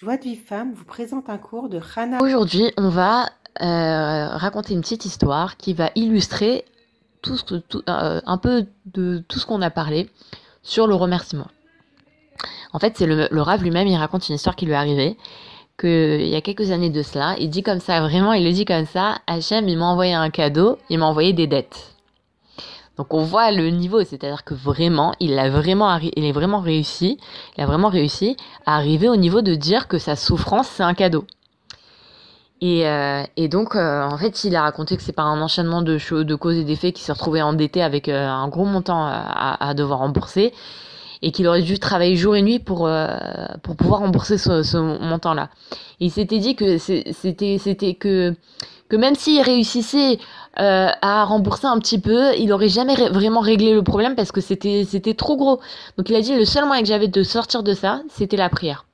Joie de vie femme vous présente un cours de Hana. Aujourd'hui, on va euh, raconter une petite histoire qui va illustrer tout euh, un peu de tout ce qu'on a parlé sur le remerciement. En fait, c'est le, le Rav lui-même, il raconte une histoire qui lui est arrivée, que il y a quelques années de cela, il dit comme ça, vraiment, il le dit comme ça, Hachem, il m'a envoyé un cadeau, il m'a envoyé des dettes. Donc on voit le niveau, c'est-à-dire que vraiment, il a vraiment, il est vraiment réussi, il a vraiment réussi à arriver au niveau de dire que sa souffrance c'est un cadeau. Et, euh, donc, euh, en fait, il a raconté que c'est par un enchaînement de, choses, de causes et d'effets qu'il s'est retrouvé endetté avec euh, un gros montant à, devoir rembourser et qu'il aurait dû travailler jour et nuit pour, pour pouvoir rembourser ce, montant-là. Il s'était dit que c'était que même s'il réussissait euh, à rembourser un petit peu, il aurait jamais vraiment réglé le problème parce que c'était c'était trop gros. Donc il a dit le seul moyen que j'avais de sortir de ça, c'était la prière.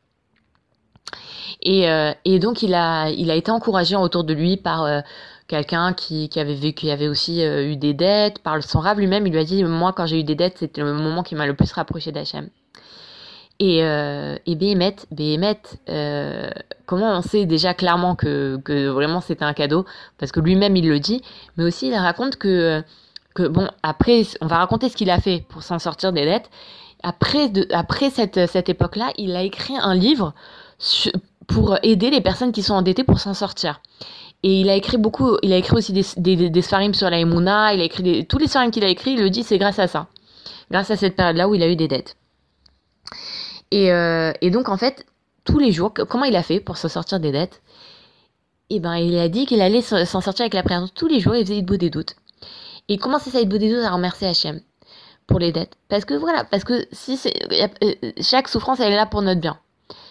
Et, euh, et donc il a, il a été encouragé autour de lui par euh, quelqu'un qui, qui avait vécu, qui avait aussi euh, eu des dettes, par son rave lui-même. Il lui a dit, moi quand j'ai eu des dettes, c'était le moment qui m'a le plus rapproché d'Hachem. Et, euh, et euh, comment on sait déjà clairement que, vraiment c'était un cadeau? Parce que lui-même il le dit, mais aussi il raconte que, bon, après, on va raconter ce qu'il a fait pour s'en sortir des dettes. Après, après cette, cette époque-là, il a écrit un livre pour aider les personnes qui sont endettées pour s'en sortir. Et il a écrit beaucoup, il a écrit aussi des, des, sur la Emouna, il a écrit tous les sfarim qu'il a écrits, il le dit, c'est grâce à ça. Grâce à cette période-là où il a eu des dettes. Et, euh, et donc, en fait, tous les jours, comment il a fait pour se sortir des dettes? Eh ben, il a dit qu'il allait s'en sortir avec la prière. Tous les jours, il faisait beau des doutes. Et il commençait ça, beau des doutes, à remercier Hachem pour les dettes? Parce que voilà, parce que si c'est, euh, chaque souffrance, elle est là pour notre bien.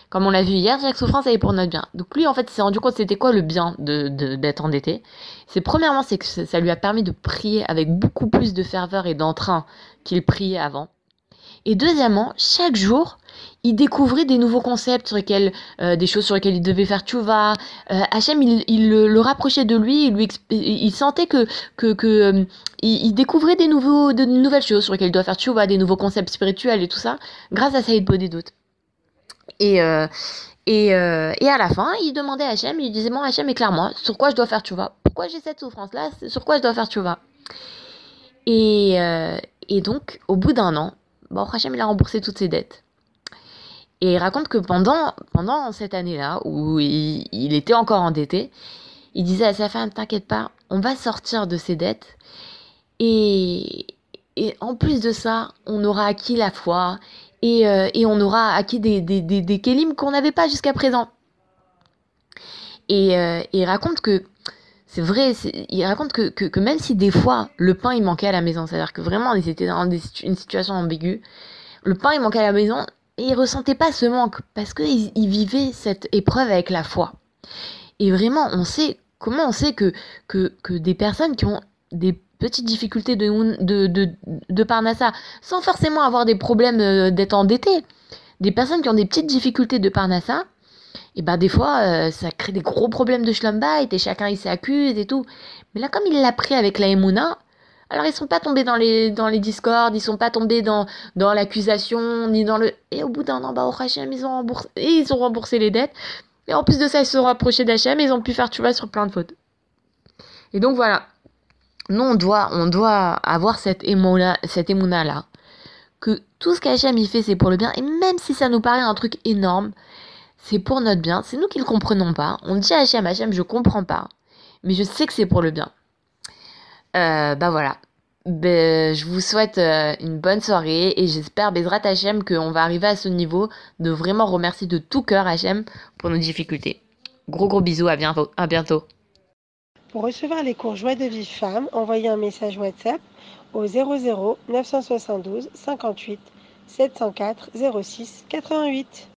Comme on l'a vu hier, chaque souffrance, elle est pour notre bien. Donc lui, en fait, s'est rendu compte c'était quoi le bien de, de- d'être endetté. C'est premièrement, c'est que ça lui a permis de prier avec beaucoup plus de ferveur et d'entrain qu'il priait avant. Et deuxièmement, chaque jour, il découvrait des nouveaux concepts sur lesquels, euh, des choses sur lesquelles il devait faire tchouva. Euh, Hachem, il, le, rapprochait de lui, il sentait que, que, que euh, il, découvrait des nouveaux, de nouvelles choses sur lesquelles il doit faire tchouva, des nouveaux concepts spirituels et tout ça, grâce à Saïd Bodédout. Et, euh, et, et à la fin, il demandait à Hachem, il disait, bon Hachem, éclaire-moi, sur quoi je dois faire tchouva Pourquoi j'ai cette souffrance-là? Sur quoi je dois faire euh, et donc, au bout d'un an, bon, Hachem, il a remboursé toutes ses dettes. Et il raconte que pendant, cette année-là, où il, était encore endetté, il disait à sa femme, t'inquiète pas, on va sortir de ces dettes. Et, et en plus de ça, on aura acquis la foi et, euh, et on aura acquis des, des, des, des kélim qu'on n'avait pas jusqu'à présent. Et, euh, et il raconte que c'est vrai, il raconte que, que, même si des fois le pain il manquait à la maison, c'est-à-dire que vraiment ils étaient dans une situation ambiguë, le pain il manquait à la maison et il ressentait pas ce manque parce qu'ils il vivaient cette épreuve avec la foi. Et vraiment, on sait, comment on sait que, que, que des personnes qui ont des petites difficultés de, de, de, de Parnassa, sans forcément avoir des problèmes euh, d'être endettés, des personnes qui ont des petites difficultés de Parnassa, et ben des fois, euh, ça crée des gros problèmes de schlumbite et chacun il s'accuse et tout. Mais là, comme il l'a pris avec la Emouna, alors ils sont pas tombés dans les, dans les discords, ils sont pas tombés dans, dans l'accusation, ni dans le... Et au bout d'un an, bah, au Hachem, ils ont remboursé, ils ont remboursé les dettes. Et en plus de ça, ils se sont rapprochés d'Hachem et ils ont pu faire, tu vois, sur plein de fautes. Et donc voilà. Nous, on doit, on doit avoir cette émouna, cette émouna là. Que tout ce qu'Hachem il fait, c'est pour le bien. Et même si ça nous paraît un truc énorme, c'est pour notre bien. C'est nous qui le comprenons pas. On dit à Hachem, Hachem, je comprends pas. Mais je sais que c'est pour le bien. Euh, bah voilà. Ben, je vous souhaite euh, une bonne soirée et j'espère, Bezrat Hachem, qu'on va arriver à ce niveau de vraiment remercier de tout cœur Hachem pour nos difficultés. Gros gros bisous, à bientôt. À bientôt. Pour recevoir les cours Joie de vie femme, envoyez un message WhatsApp au 00 972 58 704 06 88.